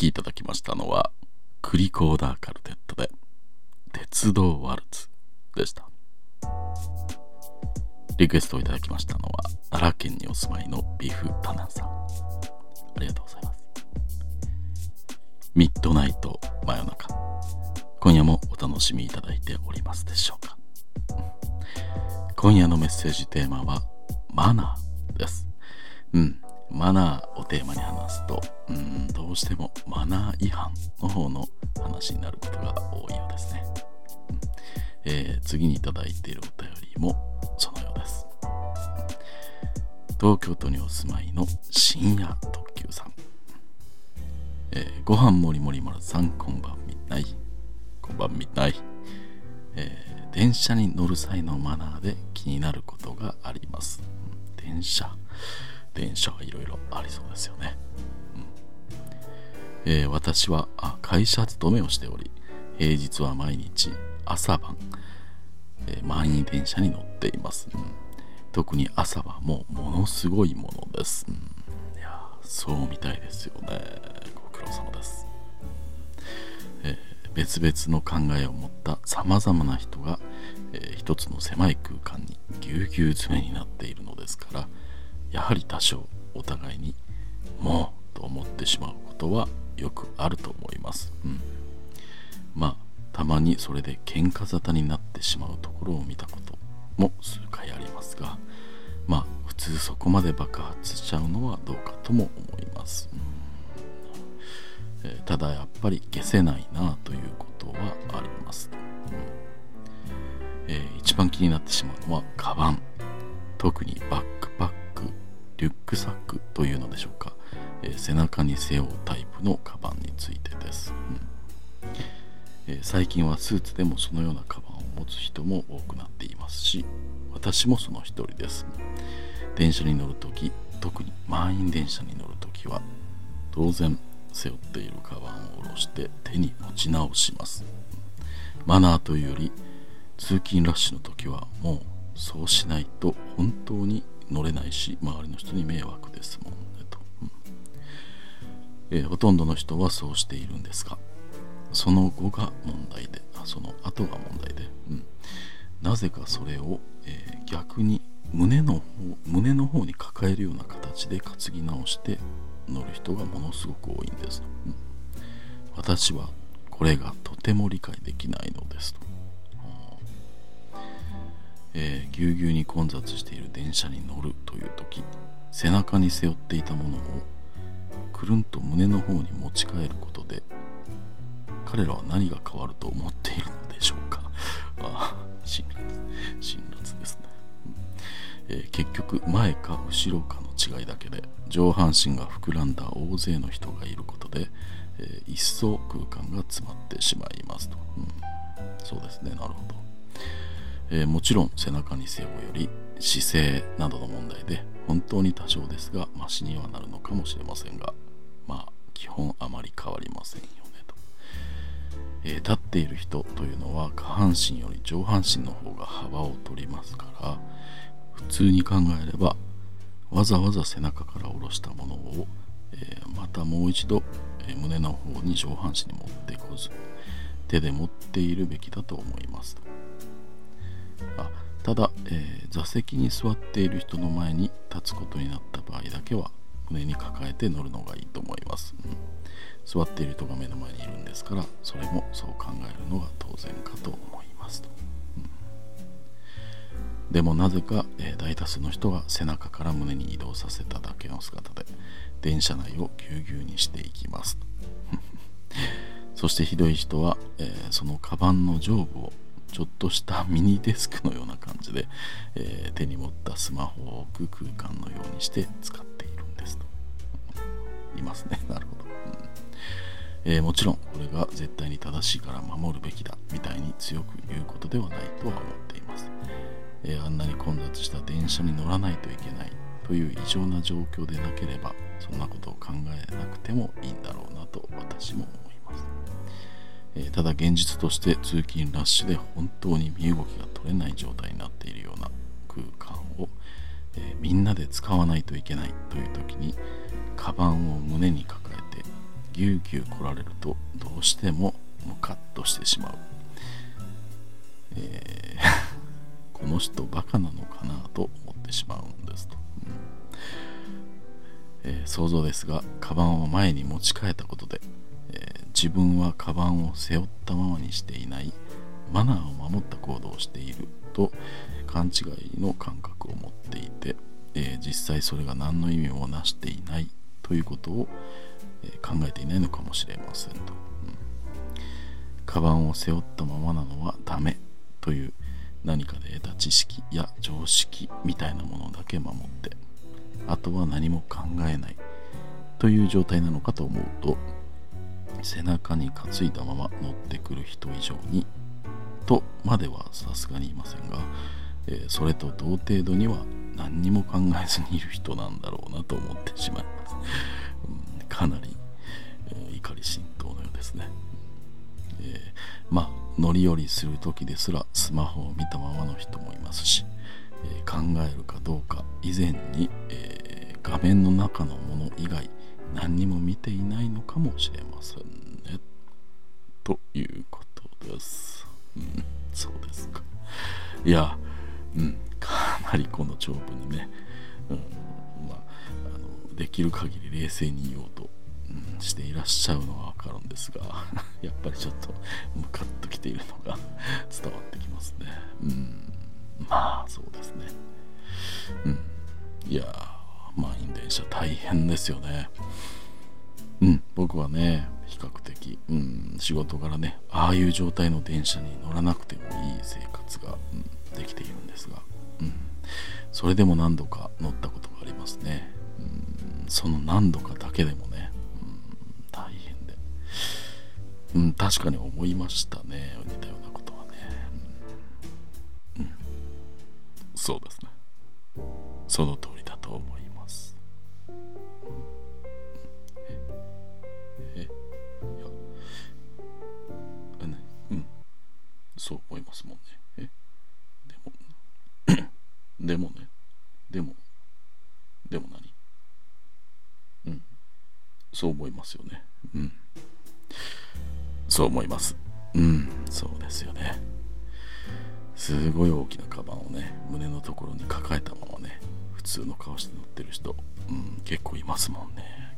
きいただきましたのはクリコーダーカルテットで鉄道ワルツでした。リクエストをいただきましたのは奈良県にお住まいのビフタナンさん。ありがとうございます。ミッドナイト真夜中。今夜もお楽しみいただいておりますでしょうか。今夜のメッセージテーマはマナーです。うん。マナーをテーマに話すとうんどうしてもマナー違反の方の話になることが多いようですね、えー、次にいただいているお便りもそのようです。東京都にお住まいの深夜特急さん、えー、ご飯もりもり丸さんこんばんみない。こんばんみない、えー、電車に乗る際のマナーで気になることがあります、電車。電車はいろいろありそうですよね、うん。えー、私は会社勤めをしており平日は毎日朝晩、えー、満員電車に乗っています、うん、特に朝はもうものすごいものです、うん、いやそうみたいですよね。ご苦労様です、えー、別々の考えを持ったさまざまな人が、えー、一つの狭い空間にぎゅうぎゅう詰めになっているのですからやはり多少お互いにもうと思ってしまうことはよくあると思います、うん、まあたまにそれで喧嘩沙汰になってしまうところを見たことも数回ありますがまあ普通そこまで爆発しちゃうのはどうかとも思います、うん。えー、ただやっぱり消せないなということはあります、うん。えー、一番気になってしまうのはカバン。特にバッスーツでもそのようなカバンを持つ人も多くなっていますし私もその一人です。電車に乗るとき特に満員電車に乗るときは当然背負っているカバンを下ろして手に持ち直します。マナーというより通勤ラッシュの時はもうそうしないと本当に乗れないし周りの人に迷惑ですもんねと、うん。えー、ほとんどの人はそうしているんですがその後が問題でその後が問題で、うん、なぜかそれを、えー、逆に胸の方胸の方に抱えるような形で担ぎ直して乗る人がものすごく多いんです、うん、私はこれがとても理解できないのですと、えー、ぎゅうぎゅうに混雑している電車に乗るという時背中に背負っていたものをくるんと胸の方に持ち帰ること彼らは何が変わると思っているのでしょうか。ああ辛辣辛辣ですね、えー、結局前か後ろかの違いだけで上半身が膨らんだ大勢の人がいることで、えー、一層空間が詰まってしまいますと、うん、そうですね。なるほど、えー、もちろん背中に背負うより姿勢などの問題で本当に多少ですがマシにはなるのかもしれませんがまあ基本あまり変わりませんよ。えー、立っている人というのは下半身より上半身の方が幅を取りますから普通に考えればわざわざ背中から下ろしたものを、えー、またもう一度、えー、胸の方に上半身に持ってこず手で持っているべきだと思います。あただ、え座席に座っている人の前に立つことになった場合だけは胸に抱えて乗るのがいいと思います、うん。座っている人が目の前にいるんですからそれもそう考えるのが当然かと思いますと、うん、でもなぜか、えー、大多数の人が背中から胸に移動させただけの姿で電車内をぎゅうぎゅうにしていきますそしてひどい人は、えー、そのカバンの上部をちょっとしたミニデスクのような感じで、えー、手に持ったスマホを置く空間のようにして使って。いますね。なるほど。えー、もちろんこれが絶対に正しいから守るべきだみたいに強く言うことではないとは思っています、えー、あんなに混雑した電車に乗らないといけないという異常な状況でなければそんなことを考えなくてもいいんだろうなと私も思います、えー、ただ現実として通勤ラッシュで本当に身動きが取れない状態になっているような空間を、えみんなで使わないといけないという時にカバンを胸に抱えてぎゅうぎゅう来られるとどうしてもムカッとしてしまう、えー この人バカなのかなと思ってしまうんですと、うん。えー、想像ですがカバンを前に持ち替えたことで、え、自分はカバンを背負ったままにしていない。マナーを守った行動をしていると勘違いの感覚を持っていて、えー、実際それが何の意味もなしていないということを、えー、考えていないのかもしれませんと、うん、カバンを背負ったままなのはダメという何かで得た知識や常識みたいなものだけ守ってあとは何も考えないという状態なのかと思うと背中に担いだまま乗ってくる人以上にとまではさすがに言いませんが、えー、それと同程度には何にも考えずにいる人なんだろうなと思ってしまいます、うん、かなり、えー、怒り心頭のようですね、えー、まあ乗り降りする時ですらスマホを見たままの人もいますし、え考えるかどうか以前に、え画面の中のもの以外何にも見ていないのかもしれませんね。ということいや、うん、かなりこの長文にね、うん、まあ、あのできる限り冷静に言おうと、うん、していらっしゃるのはわかるんですが、やっぱりちょっとムカッときているのが 伝わってきますね。うん、まあ、そうですね。うん、いや、満員電車大変ですよね。うん、僕はね、比較的、うん、仕事柄ねああいう状態の電車に乗らなくてもいい生活が、うん、できているんですが、うん、それでも何度か乗ったことがありますね、うん、その何度かだけでもね、うん、大変で、うん、確かに思いましたね似たようなことはね、うん、うん、そうですね。その通ますもんね。え？でも、でもね、でも、でも何？うん。そう思いますよね。うん。そう思います。うん、そうですよね。すごい大きなカバンをね、胸のところに抱えたままね、普通の顔して乗ってる人、うん、結構いますもんね。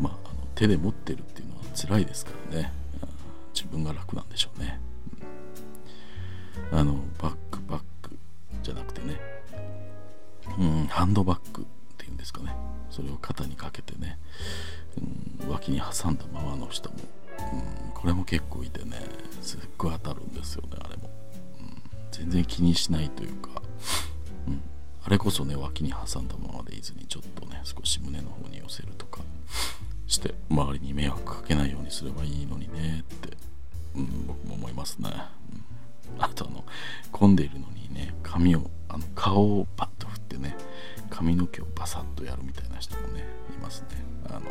まあ、あの手で持ってるっていうのは辛いですからね。うん自分が楽なんでしょうね、あのバックパックじゃなくてね、うん、ハンドバッグっていうんですかね。それを肩にかけてね、うん、脇に挟んだままの人も、うん、これも結構いてね。すっごい当たるんですよねあれも、うん、全然気にしないというか、うん、あれこそね脇に挟んだままでいずにちょっとね少し胸の方に寄せるとか。して周りに迷惑かけないようにすればいいのにねって、うん、僕も思いますね、うん、あとあの混んでいるのにね髪をあの顔をパッと振ってね髪の毛をバサッとやるみたいな人もねいますね。あの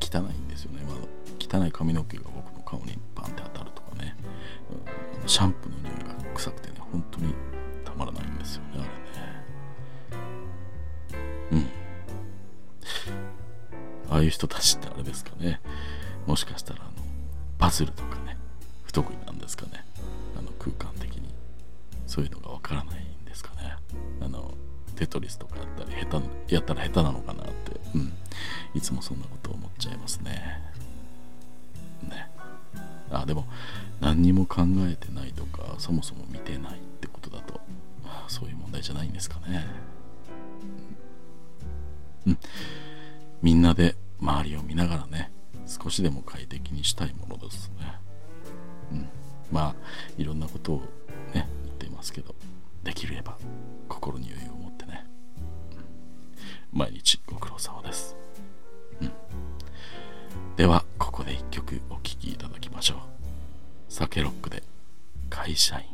汚いんですよね、まあ、汚い髪の毛が僕の顔にパンって当たるとかね、うん、シャンプーの匂いが臭くてね本当にたまらないんですよねあれね。うん。ああいう人たちってあれですかね。もしかしたらあのパズルとかね。得意なんですかね。あの空間的に。そういうのがわからないんですかね。あのテトリスとかやったり下手やったら下手なのかなって。うん。いつもそんなこと思っちゃいますね。ね。あでも何にも考えてないとかそもそも見てないってことだとそういう問題じゃないんですかね。うん、みんなで周りを見ながらね少しでも快適にしたいものですね。まあいろんなことをね言っていますけどできれば心に余裕を持ってね、毎日ご苦労様です、うん、ではここで一曲お聴きいただきましょう。酒ロックで会社員。